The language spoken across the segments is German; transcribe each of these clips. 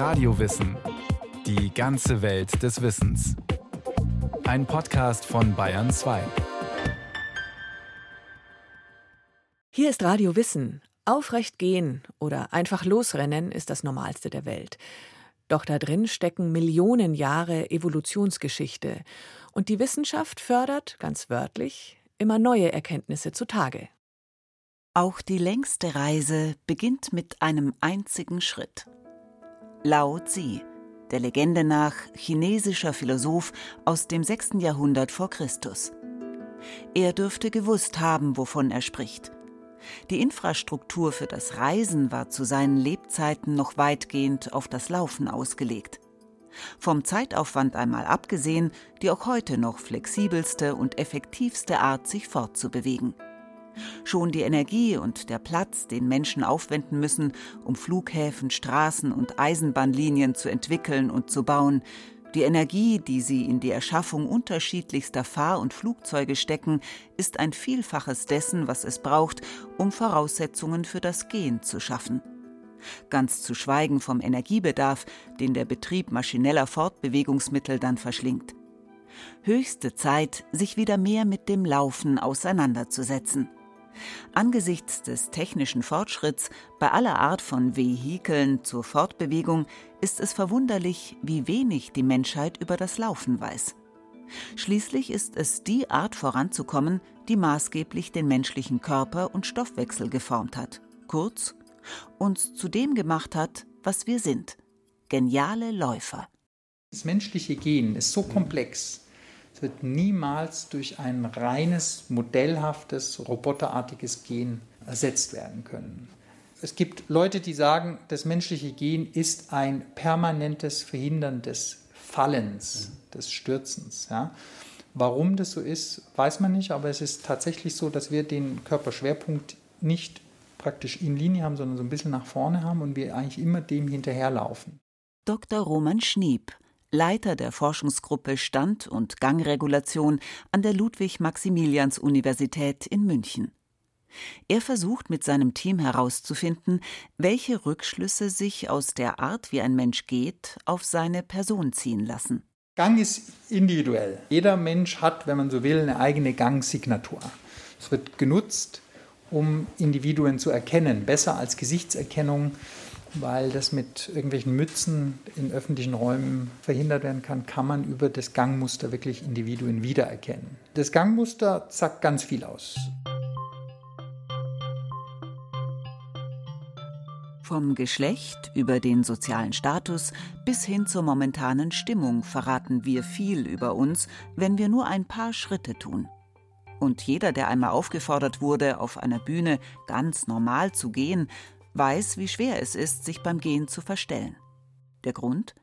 Radiowissen. Die ganze Welt des Wissens. Ein Podcast von Bayern 2. Hier ist Radio Wissen. Aufrecht gehen oder einfach losrennen ist das Normalste der Welt. Doch da drin stecken Millionen Jahre Evolutionsgeschichte. Und die Wissenschaft fördert, ganz wörtlich, immer neue Erkenntnisse zutage. Auch die längste Reise beginnt mit einem einzigen Schritt. Lao Tzu, der Legende nach chinesischer Philosoph aus dem 6. Jahrhundert vor Christus. Er dürfte gewusst haben, wovon er spricht. Die Infrastruktur für das Reisen war zu seinen Lebzeiten noch weitgehend auf das Laufen ausgelegt. Vom Zeitaufwand einmal abgesehen, die auch heute noch flexibelste und effektivste Art, sich fortzubewegen. Schon die Energie und der Platz, den Menschen aufwenden müssen, um Flughäfen, Straßen und Eisenbahnlinien zu entwickeln und zu bauen, die Energie, die sie in die Erschaffung unterschiedlichster Fahr- und Flugzeuge stecken, ist ein Vielfaches dessen, was es braucht, um Voraussetzungen für das Gehen zu schaffen. Ganz zu schweigen vom Energiebedarf, den der Betrieb maschineller Fortbewegungsmittel dann verschlingt. Höchste Zeit, sich wieder mehr mit dem Laufen auseinanderzusetzen. Angesichts des technischen Fortschritts bei aller Art von Vehikeln zur Fortbewegung ist es verwunderlich, wie wenig die Menschheit über das Laufen weiß. Schließlich ist es die Art voranzukommen, die maßgeblich den menschlichen Körper und Stoffwechsel geformt hat, kurz uns zu dem gemacht hat, was wir sind. Geniale Läufer. Das menschliche Gen ist so komplex, wird niemals durch ein reines, modellhaftes, roboterartiges Gen ersetzt werden können. Es gibt Leute, die sagen, das menschliche Gen ist ein permanentes Verhindern des Fallens, des Stürzens. Ja. Warum das so ist, weiß man nicht, aber es ist tatsächlich so, dass wir den Körperschwerpunkt nicht praktisch in Linie haben, sondern so ein bisschen nach vorne haben und wir eigentlich immer dem hinterherlaufen. Dr. Roman Schnieb, Leiter der Forschungsgruppe Stand- und Gangregulation an der Ludwig-Maximilians-Universität in München. Er versucht mit seinem Team herauszufinden, welche Rückschlüsse sich aus der Art, wie ein Mensch geht, auf seine Person ziehen lassen. Gang ist individuell. Jeder Mensch hat, wenn man so will, eine eigene Gangsignatur. Es wird genutzt, um Individuen zu erkennen, besser als Gesichtserkennung weil das mit irgendwelchen Mützen in öffentlichen Räumen verhindert werden kann, kann man über das Gangmuster wirklich Individuen wiedererkennen. Das Gangmuster sagt ganz viel aus. Vom Geschlecht über den sozialen Status bis hin zur momentanen Stimmung verraten wir viel über uns, wenn wir nur ein paar Schritte tun. Und jeder, der einmal aufgefordert wurde, auf einer Bühne ganz normal zu gehen, weiß, wie schwer es ist, sich beim Gehen zu verstellen. Der Grund?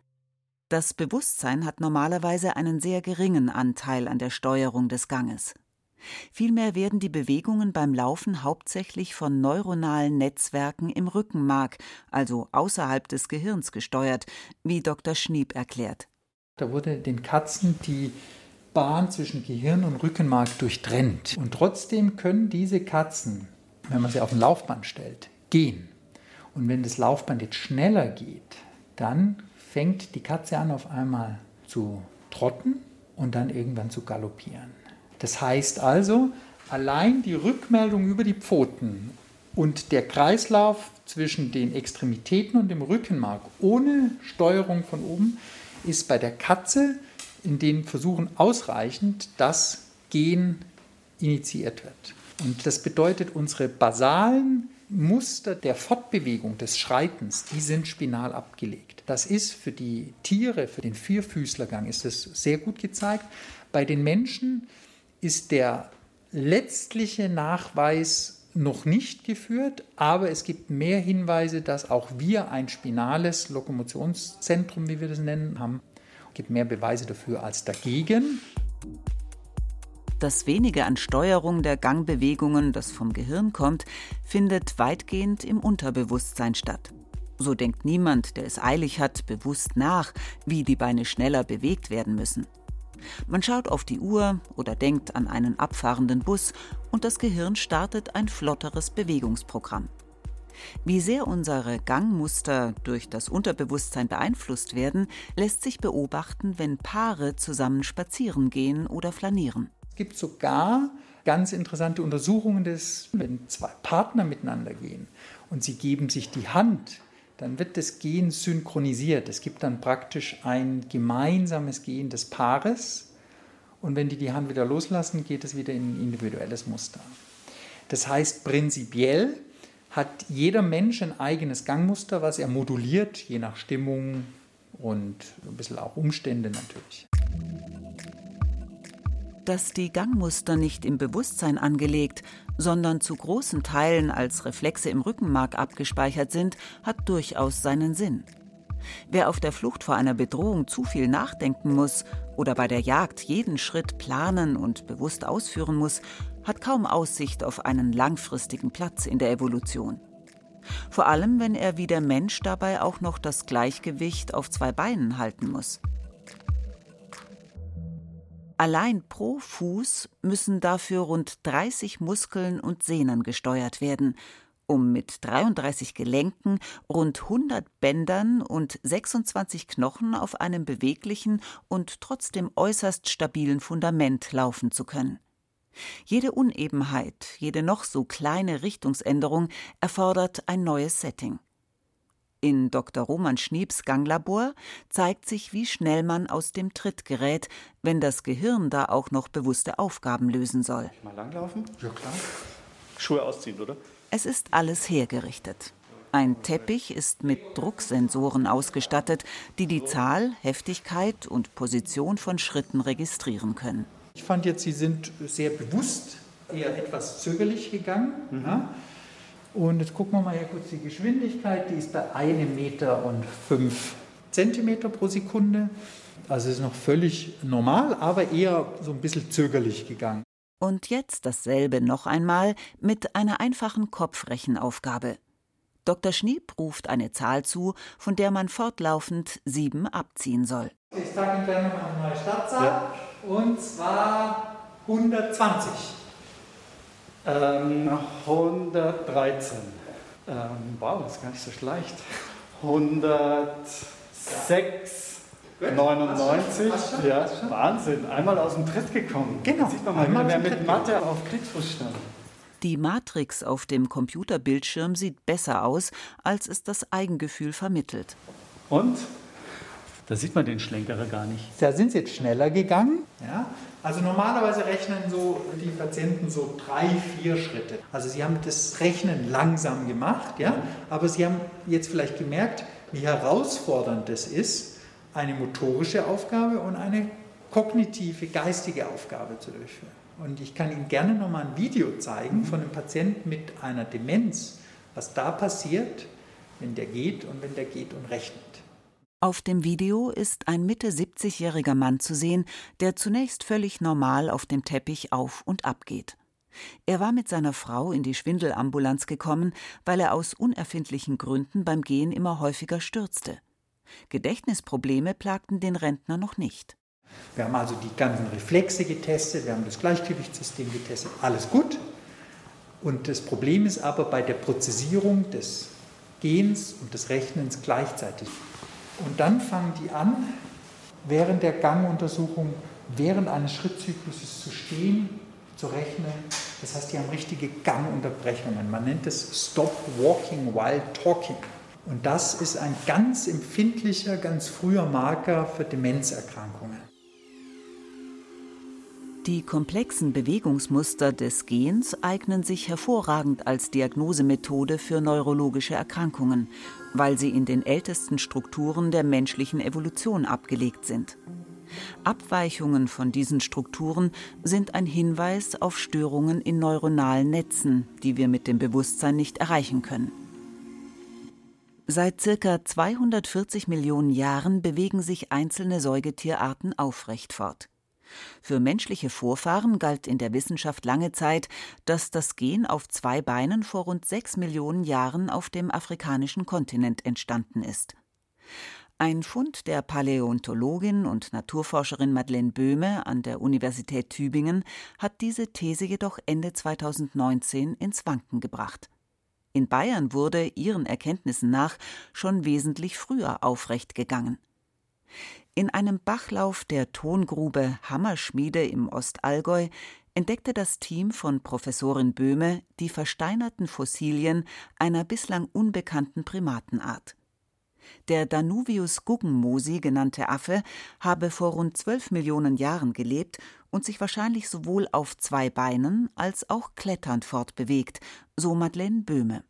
Das Bewusstsein hat normalerweise einen sehr geringen Anteil an der Steuerung des Ganges. Vielmehr werden die Bewegungen beim Laufen hauptsächlich von neuronalen Netzwerken im Rückenmark, also außerhalb des Gehirns, gesteuert, wie Dr. Schnieb erklärt. Da wurde den Katzen die Bahn zwischen Gehirn und Rückenmark durchtrennt. Und trotzdem können diese Katzen, wenn man sie auf ein Laufband stellt, gehen. Und wenn das Laufband jetzt schneller geht, dann fängt die Katze an auf einmal zu trotten und dann irgendwann zu galoppieren. Das heißt also, allein die Rückmeldung über die Pfoten und der Kreislauf zwischen den Extremitäten und dem Rückenmark ohne Steuerung von oben ist bei der Katze in den Versuchen ausreichend, dass Gen initiiert wird. Und das bedeutet, unsere basalen Muster der Fortbewegung, des Schreitens, die sind spinal abgelegt. Das ist für die Tiere, für den Vierfüßlergang ist das sehr gut gezeigt. Bei den Menschen ist der letztliche Nachweis noch nicht geführt, aber es gibt mehr Hinweise, dass auch wir ein spinales Lokomotionszentrum, wie wir das nennen, haben. Es gibt mehr Beweise dafür als dagegen. Das wenige an Steuerung der Gangbewegungen, das vom Gehirn kommt, findet weitgehend im Unterbewusstsein statt. So denkt niemand, der es eilig hat, bewusst nach, wie die Beine schneller bewegt werden müssen. Man schaut auf die Uhr oder denkt an einen abfahrenden Bus und das Gehirn startet ein flotteres Bewegungsprogramm. Wie sehr unsere Gangmuster durch das Unterbewusstsein beeinflusst werden, lässt sich beobachten, wenn Paare zusammen spazieren gehen oder flanieren. Es gibt sogar ganz interessante Untersuchungen, dass wenn zwei Partner miteinander gehen und sie geben sich die Hand, dann wird das Gehen synchronisiert. Es gibt dann praktisch ein gemeinsames Gehen des Paares und wenn die die Hand wieder loslassen, geht es wieder in ein individuelles Muster. Das heißt, prinzipiell hat jeder Mensch ein eigenes Gangmuster, was er moduliert, je nach Stimmung und ein bisschen auch Umstände natürlich. Dass die Gangmuster nicht im Bewusstsein angelegt, sondern zu großen Teilen als Reflexe im Rückenmark abgespeichert sind, hat durchaus seinen Sinn. Wer auf der Flucht vor einer Bedrohung zu viel nachdenken muss oder bei der Jagd jeden Schritt planen und bewusst ausführen muss, hat kaum Aussicht auf einen langfristigen Platz in der Evolution. Vor allem, wenn er wie der Mensch dabei auch noch das Gleichgewicht auf zwei Beinen halten muss. Allein pro Fuß müssen dafür rund 30 Muskeln und Sehnen gesteuert werden, um mit 33 Gelenken, rund 100 Bändern und 26 Knochen auf einem beweglichen und trotzdem äußerst stabilen Fundament laufen zu können. Jede Unebenheit, jede noch so kleine Richtungsänderung erfordert ein neues Setting. In Dr. Roman Schniebs Ganglabor zeigt sich, wie schnell man aus dem Tritt gerät, wenn das Gehirn da auch noch bewusste Aufgaben lösen soll. Mal langlaufen? Ja, klar. Schuhe ausziehen, oder? Es ist alles hergerichtet. Ein Teppich ist mit Drucksensoren ausgestattet, die die Zahl, Heftigkeit und Position von Schritten registrieren können. Ich fand jetzt, Sie sind sehr bewusst eher etwas zögerlich gegangen. Mhm. Ja? Und jetzt gucken wir mal hier kurz die Geschwindigkeit. Die ist bei einem Meter und fünf Zentimeter pro Sekunde. Also ist noch völlig normal, aber eher so ein bisschen zögerlich gegangen. Und jetzt dasselbe noch einmal mit einer einfachen Kopfrechenaufgabe. Dr. Schniep ruft eine Zahl zu, von der man fortlaufend sieben abziehen soll. Ich sage Ihnen gleich nochmal eine neue Stadtzahl. Ja. Und zwar 120. Ähm, 113. Ähm, wow, das ist gar nicht so schlecht. 106. 99, ja, Wahnsinn, einmal aus dem Tritt gekommen. Genau. Da sieht man mal, wer mit Mathe auf Kriegsfuß stand. Die Matrix auf dem Computerbildschirm sieht besser aus, als es das Eigengefühl vermittelt. Und? Da sieht man den Schlenkerer gar nicht. Da sind sie jetzt schneller gegangen. Ja? Also normalerweise rechnen so die Patienten so drei, vier Schritte. Also sie haben das Rechnen langsam gemacht, ja? aber sie haben jetzt vielleicht gemerkt, wie herausfordernd das ist, eine motorische Aufgabe und eine kognitive, geistige Aufgabe zu durchführen. Und ich kann Ihnen gerne nochmal ein Video zeigen von einem Patienten mit einer Demenz, was da passiert, wenn der geht und wenn der geht und rechnet. Auf dem Video ist ein Mitte 70-jähriger Mann zu sehen, der zunächst völlig normal auf dem Teppich auf und ab geht. Er war mit seiner Frau in die Schwindelambulanz gekommen, weil er aus unerfindlichen Gründen beim Gehen immer häufiger stürzte. Gedächtnisprobleme plagten den Rentner noch nicht. Wir haben also die ganzen Reflexe getestet, wir haben das Gleichgewichtssystem getestet, alles gut. Und das Problem ist aber bei der Prozessierung des Gehens und des Rechnens gleichzeitig. Und dann fangen die an, während der Ganguntersuchung, während eines Schrittzykluses zu stehen, zu rechnen. Das heißt, die haben richtige Gangunterbrechungen. Man nennt es Stop Walking While Talking. Und das ist ein ganz empfindlicher, ganz früher Marker für Demenzerkrankungen. Die komplexen Bewegungsmuster des Gens eignen sich hervorragend als Diagnosemethode für neurologische Erkrankungen, weil sie in den ältesten Strukturen der menschlichen Evolution abgelegt sind. Abweichungen von diesen Strukturen sind ein Hinweis auf Störungen in neuronalen Netzen, die wir mit dem Bewusstsein nicht erreichen können. Seit circa 240 Millionen Jahren bewegen sich einzelne Säugetierarten aufrecht fort. Für menschliche Vorfahren galt in der Wissenschaft lange Zeit, dass das Gen auf zwei Beinen vor rund sechs Millionen Jahren auf dem afrikanischen Kontinent entstanden ist. Ein Fund der Paläontologin und Naturforscherin Madeleine Böhme an der Universität Tübingen hat diese These jedoch Ende 2019 ins Wanken gebracht. In Bayern wurde, ihren Erkenntnissen nach, schon wesentlich früher aufrecht gegangen. In einem Bachlauf der Tongrube Hammerschmiede im Ostallgäu entdeckte das Team von Professorin Böhme die versteinerten Fossilien einer bislang unbekannten Primatenart. Der Danuvius guggenmosi genannte Affe habe vor rund zwölf Millionen Jahren gelebt und sich wahrscheinlich sowohl auf zwei Beinen als auch kletternd fortbewegt, so Madeleine Böhme.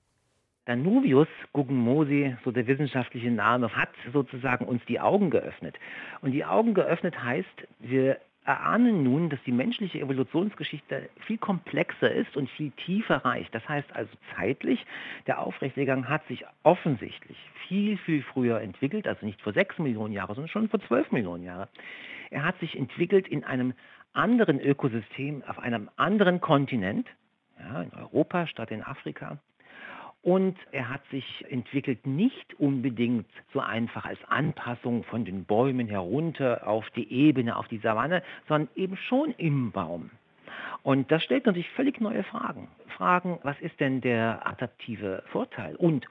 Danuvius Guggenmosi, so der wissenschaftliche Name, hat sozusagen uns die Augen geöffnet. Und die Augen geöffnet heißt, wir erahnen nun, dass die menschliche Evolutionsgeschichte viel komplexer ist und viel tiefer reicht. Das heißt also zeitlich, der Aufrechtegang hat sich offensichtlich viel, viel früher entwickelt, also nicht vor sechs Millionen Jahren, sondern schon vor zwölf Millionen Jahren. Er hat sich entwickelt in einem anderen Ökosystem, auf einem anderen Kontinent, ja, in Europa statt in Afrika. Und er hat sich entwickelt nicht unbedingt so einfach als Anpassung von den Bäumen herunter auf die Ebene, auf die Savanne, sondern eben schon im Baum. Und das stellt natürlich völlig neue Fragen. Fragen, was ist denn der adaptive Vorteil? Und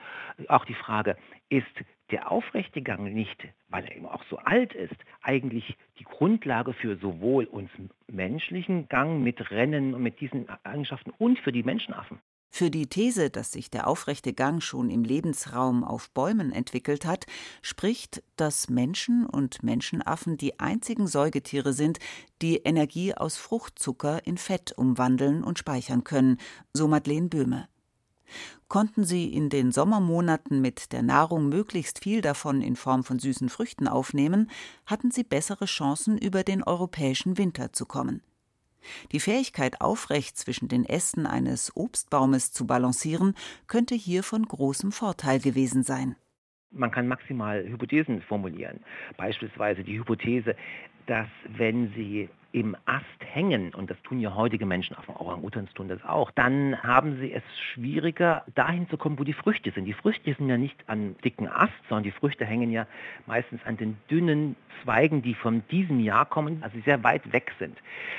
auch die Frage, ist der aufrechte Gang nicht, weil er eben auch so alt ist, eigentlich die Grundlage für sowohl uns menschlichen Gang mit Rennen und mit diesen Eigenschaften und für die Menschenaffen? Für die These, dass sich der aufrechte Gang schon im Lebensraum auf Bäumen entwickelt hat, spricht, dass Menschen und Menschenaffen die einzigen Säugetiere sind, die Energie aus Fruchtzucker in Fett umwandeln und speichern können, so Madeleine Böhme. Konnten sie in den Sommermonaten mit der Nahrung möglichst viel davon in Form von süßen Früchten aufnehmen, hatten sie bessere Chancen, über den europäischen Winter zu kommen. Die Fähigkeit, aufrecht zwischen den Ästen eines Obstbaumes zu balancieren, könnte hier von großem Vorteil gewesen sein. Man kann maximal Hypothesen formulieren. Beispielsweise die Hypothese, dass wenn Sie im Ast hängen, und das tun ja heutige Menschen, auch Orang-Utans tun das auch, dann haben sie es schwieriger, dahin zu kommen, wo die Früchte sind. Die Früchte sind ja nicht an dicken Ast, sondern die Früchte hängen ja meistens an den dünnen Zweigen, die von diesem Jahr kommen, also sehr weit weg sind.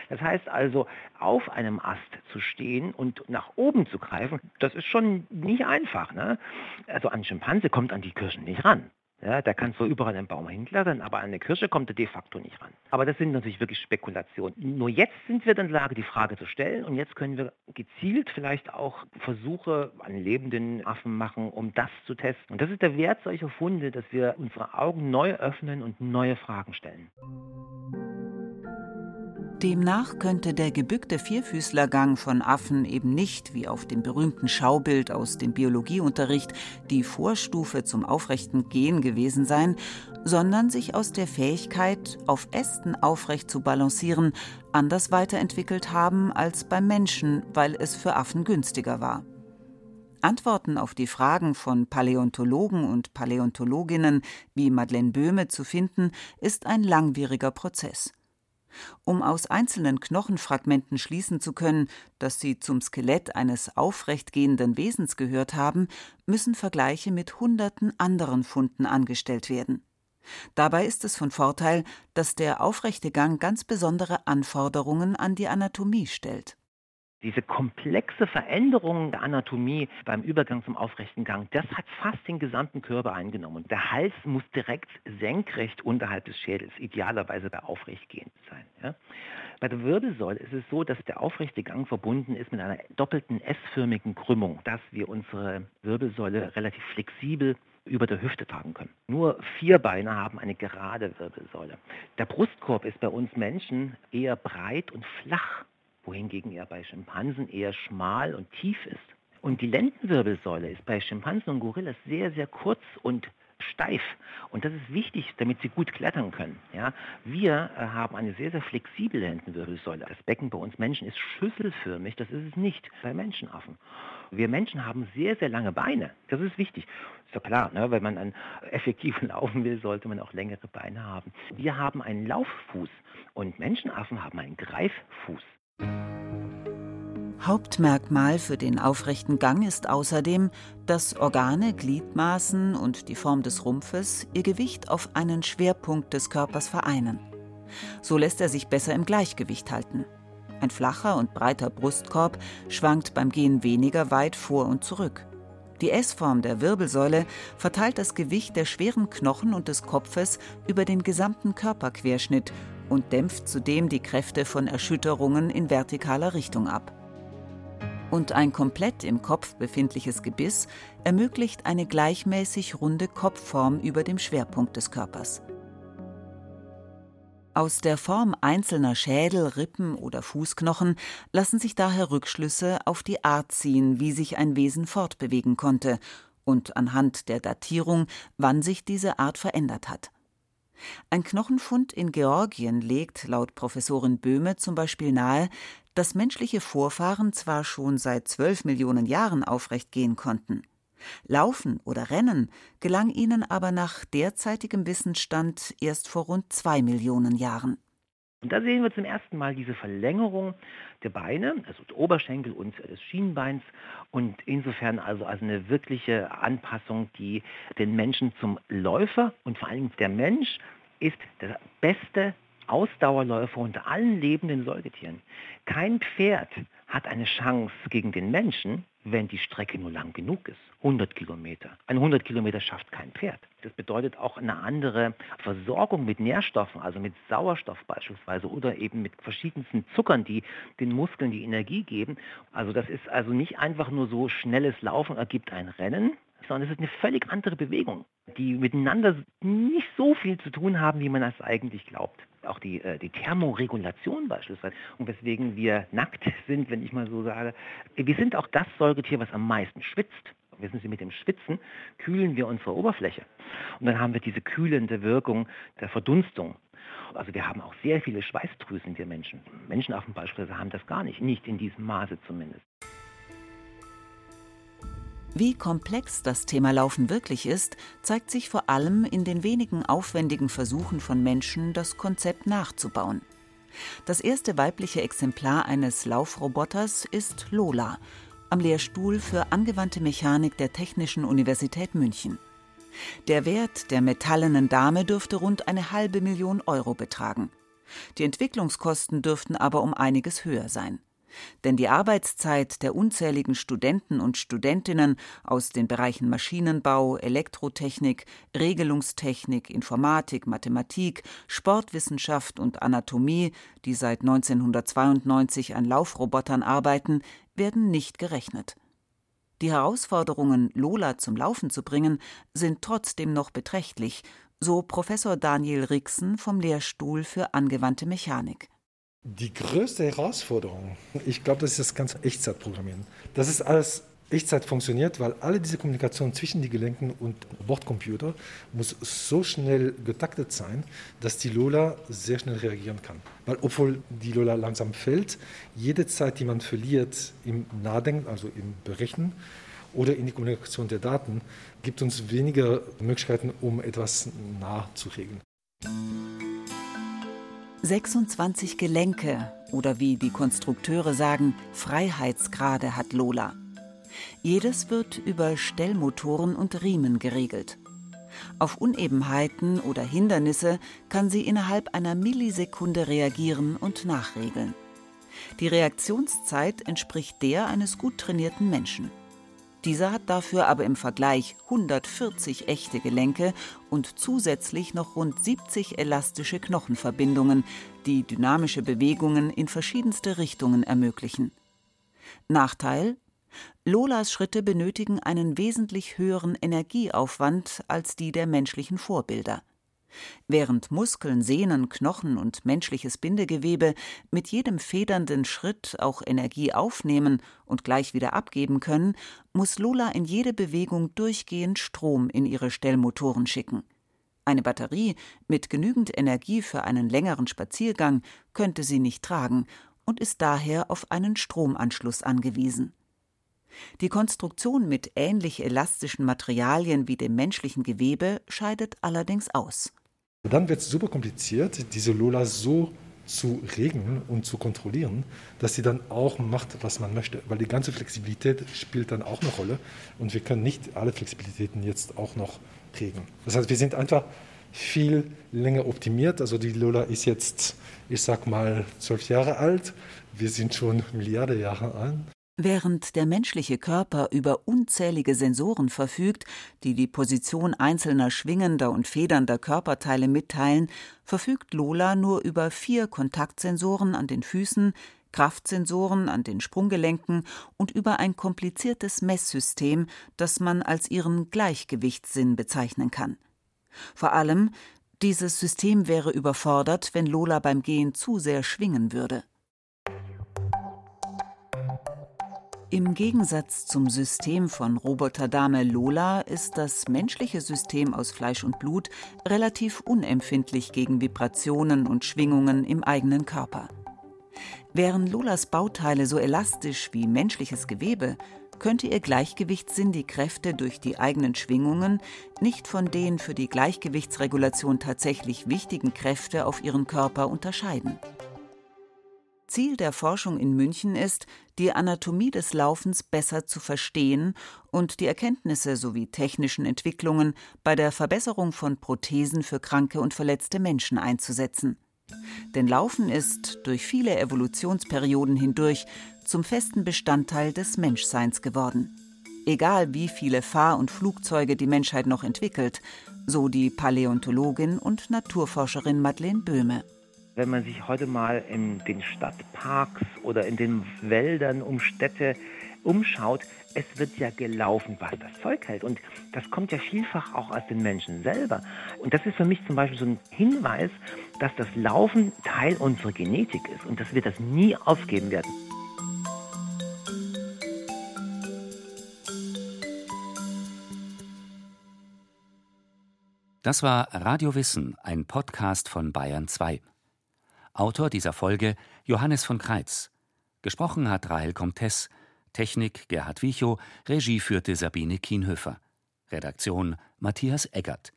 Das heißt also, auf einem Ast zu stehen und nach oben zu greifen, das ist schon nicht einfach. Ne? Also ein Schimpanse kommt an die Kirschen nicht ran. Ja, der kann zwar überall einen Baum hinklettern, aber an eine Kirsche kommt er de facto nicht ran. Aber das sind natürlich wirklich Spekulationen. Nur jetzt sind wir in der Lage, die Frage zu stellen und jetzt können wir gezielt vielleicht auch Versuche an lebenden Affen machen, um das zu testen. Und das ist der Wert solcher Funde, dass wir unsere Augen neu öffnen und neue Fragen stellen. Demnach könnte der gebückte Vierfüßlergang von Affen eben nicht, wie auf dem berühmten Schaubild aus dem Biologieunterricht, die Vorstufe zum aufrechten Gehen gewesen sein, sondern sich aus der Fähigkeit, auf Ästen aufrecht zu balancieren, anders weiterentwickelt haben als beim Menschen, weil es für Affen günstiger war. Antworten auf die Fragen von Paläontologen und Paläontologinnen wie Madeleine Böhme zu finden, ist ein langwieriger Prozess. Um aus einzelnen Knochenfragmenten schließen zu können, dass sie zum Skelett eines aufrecht gehenden Wesens gehört haben, müssen Vergleiche mit hunderten anderen Funden angestellt werden. Dabei ist es von Vorteil, dass der aufrechte Gang ganz besondere Anforderungen an die Anatomie stellt. Diese komplexe Veränderung der Anatomie beim Übergang zum aufrechten Gang, das hat fast den gesamten Körper eingenommen. Der Hals muss direkt senkrecht unterhalb des Schädels, idealerweise bei Aufrechtgehen sein. Ja? Bei der Wirbelsäule ist es so, dass der aufrechte Gang verbunden ist mit einer doppelten S-förmigen Krümmung, dass wir unsere Wirbelsäule relativ flexibel über der Hüfte tragen können. Nur vier Beine haben eine gerade Wirbelsäule. Der Brustkorb ist bei uns Menschen eher breit und flach wohingegen er bei Schimpansen eher schmal und tief ist. Und die Lendenwirbelsäule ist bei Schimpansen und Gorillas sehr, sehr kurz und steif. Und das ist wichtig, damit sie gut klettern können. Ja? Wir äh, haben eine sehr, sehr flexible Lendenwirbelsäule. Das Becken bei uns Menschen ist schüsselförmig, das ist es nicht bei Menschenaffen. Wir Menschen haben sehr, sehr lange Beine. Das ist wichtig. Ist ja klar, ne? wenn man dann effektiv laufen will, sollte man auch längere Beine haben. Wir haben einen Lauffuß und Menschenaffen haben einen Greiffuß. Hauptmerkmal für den aufrechten Gang ist außerdem, dass Organe, Gliedmaßen und die Form des Rumpfes ihr Gewicht auf einen Schwerpunkt des Körpers vereinen. So lässt er sich besser im Gleichgewicht halten. Ein flacher und breiter Brustkorb schwankt beim Gehen weniger weit vor und zurück. Die S-Form der Wirbelsäule verteilt das Gewicht der schweren Knochen und des Kopfes über den gesamten Körperquerschnitt und dämpft zudem die Kräfte von Erschütterungen in vertikaler Richtung ab. Und ein komplett im Kopf befindliches Gebiss ermöglicht eine gleichmäßig runde Kopfform über dem Schwerpunkt des Körpers. Aus der Form einzelner Schädel, Rippen oder Fußknochen lassen sich daher Rückschlüsse auf die Art ziehen, wie sich ein Wesen fortbewegen konnte und anhand der Datierung, wann sich diese Art verändert hat. Ein Knochenfund in Georgien legt laut Professorin Böhme zum Beispiel nahe, dass menschliche Vorfahren zwar schon seit zwölf Millionen Jahren aufrecht gehen konnten. Laufen oder Rennen gelang ihnen aber nach derzeitigem Wissensstand erst vor rund zwei Millionen Jahren. Und da sehen wir zum ersten Mal diese Verlängerung der Beine, also Oberschenkel und des Schienenbeins. Und insofern also, also eine wirkliche Anpassung, die den Menschen zum Läufer und vor allem der Mensch ist der beste Ausdauerläufer unter allen lebenden Säugetieren. Kein Pferd hat eine Chance gegen den Menschen, wenn die Strecke nur lang genug ist. 100 Kilometer. Ein 100 Kilometer schafft kein Pferd. Das bedeutet auch eine andere Versorgung mit Nährstoffen, also mit Sauerstoff beispielsweise oder eben mit verschiedensten Zuckern, die den Muskeln die Energie geben. Also das ist also nicht einfach nur so schnelles Laufen ergibt ein Rennen, sondern es ist eine völlig andere Bewegung, die miteinander nicht so viel zu tun haben, wie man das eigentlich glaubt. Auch die, äh, die Thermoregulation beispielsweise und weswegen wir nackt sind, wenn ich mal so sage. Wir sind auch das Säugetier, was am meisten schwitzt. Wissen Sie, mit dem Schwitzen kühlen wir unsere Oberfläche. Und dann haben wir diese kühlende Wirkung der Verdunstung. Also wir haben auch sehr viele Schweißdrüsen, wir Menschen. Menschenaffen beispielsweise haben das gar nicht, nicht in diesem Maße zumindest. Wie komplex das Thema Laufen wirklich ist, zeigt sich vor allem in den wenigen aufwendigen Versuchen von Menschen, das Konzept nachzubauen. Das erste weibliche Exemplar eines Laufroboters ist Lola, am Lehrstuhl für angewandte Mechanik der Technischen Universität München. Der Wert der metallenen Dame dürfte rund eine halbe Million Euro betragen. Die Entwicklungskosten dürften aber um einiges höher sein. Denn die Arbeitszeit der unzähligen Studenten und Studentinnen aus den Bereichen Maschinenbau, Elektrotechnik, Regelungstechnik, Informatik, Mathematik, Sportwissenschaft und Anatomie, die seit 1992 an Laufrobotern arbeiten, werden nicht gerechnet. Die Herausforderungen, Lola zum Laufen zu bringen, sind trotzdem noch beträchtlich, so Professor Daniel Rixen vom Lehrstuhl für angewandte Mechanik. Die größte Herausforderung, ich glaube, das ist das ganze Echtzeitprogrammieren. Das ist alles Echtzeit funktioniert, weil alle diese Kommunikation zwischen den Gelenken und Bordcomputer muss so schnell getaktet sein, dass die Lola sehr schnell reagieren kann. Weil obwohl die Lola langsam fällt, jede Zeit, die man verliert im Nachdenken, also im Berechnen oder in die Kommunikation der Daten, gibt uns weniger Möglichkeiten, um etwas nah zu regeln. 26 Gelenke oder wie die Konstrukteure sagen, Freiheitsgrade hat Lola. Jedes wird über Stellmotoren und Riemen geregelt. Auf Unebenheiten oder Hindernisse kann sie innerhalb einer Millisekunde reagieren und nachregeln. Die Reaktionszeit entspricht der eines gut trainierten Menschen. Dieser hat dafür aber im Vergleich 140 echte Gelenke und zusätzlich noch rund 70 elastische Knochenverbindungen, die dynamische Bewegungen in verschiedenste Richtungen ermöglichen. Nachteil Lolas Schritte benötigen einen wesentlich höheren Energieaufwand als die der menschlichen Vorbilder. Während Muskeln, Sehnen, Knochen und menschliches Bindegewebe mit jedem federnden Schritt auch Energie aufnehmen und gleich wieder abgeben können, muss Lola in jede Bewegung durchgehend Strom in ihre Stellmotoren schicken. Eine Batterie mit genügend Energie für einen längeren Spaziergang könnte sie nicht tragen und ist daher auf einen Stromanschluss angewiesen. Die Konstruktion mit ähnlich elastischen Materialien wie dem menschlichen Gewebe scheidet allerdings aus. Dann wird es super kompliziert, diese Lola so zu regeln und zu kontrollieren, dass sie dann auch macht, was man möchte. Weil die ganze Flexibilität spielt dann auch eine Rolle und wir können nicht alle Flexibilitäten jetzt auch noch regeln. Das heißt, wir sind einfach viel länger optimiert. Also die Lola ist jetzt, ich sag mal, zwölf Jahre alt. Wir sind schon Milliarden Jahre alt. Während der menschliche Körper über unzählige Sensoren verfügt, die die Position einzelner schwingender und federnder Körperteile mitteilen, verfügt Lola nur über vier Kontaktsensoren an den Füßen, Kraftsensoren an den Sprunggelenken und über ein kompliziertes Messsystem, das man als ihren Gleichgewichtssinn bezeichnen kann. Vor allem, dieses System wäre überfordert, wenn Lola beim Gehen zu sehr schwingen würde. Im Gegensatz zum System von Roboterdame Lola ist das menschliche System aus Fleisch und Blut relativ unempfindlich gegen Vibrationen und Schwingungen im eigenen Körper. Wären Lolas Bauteile so elastisch wie menschliches Gewebe, könnte ihr Gleichgewichtssinn die Kräfte durch die eigenen Schwingungen nicht von den für die Gleichgewichtsregulation tatsächlich wichtigen Kräfte auf ihren Körper unterscheiden. Ziel der Forschung in München ist, die Anatomie des Laufens besser zu verstehen und die Erkenntnisse sowie technischen Entwicklungen bei der Verbesserung von Prothesen für kranke und verletzte Menschen einzusetzen. Denn Laufen ist durch viele Evolutionsperioden hindurch zum festen Bestandteil des Menschseins geworden. Egal wie viele Fahr- und Flugzeuge die Menschheit noch entwickelt, so die Paläontologin und Naturforscherin Madeleine Böhme. Wenn man sich heute mal in den Stadtparks oder in den Wäldern um Städte umschaut, es wird ja gelaufen, was das Zeug hält. Und das kommt ja vielfach auch aus den Menschen selber. Und das ist für mich zum Beispiel so ein Hinweis, dass das Laufen Teil unserer Genetik ist und dass wir das nie aufgeben werden. Das war Radio Wissen, ein Podcast von Bayern 2. Autor dieser Folge Johannes von Kreitz. Gesprochen hat Rahel Comtes, Technik Gerhard Wichow, Regie führte Sabine Kienhöfer. Redaktion Matthias Eggert.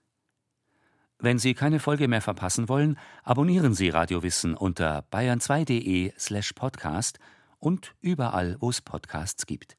Wenn Sie keine Folge mehr verpassen wollen, abonnieren Sie Radio Wissen unter bayern2.de slash podcast und überall, wo es Podcasts gibt.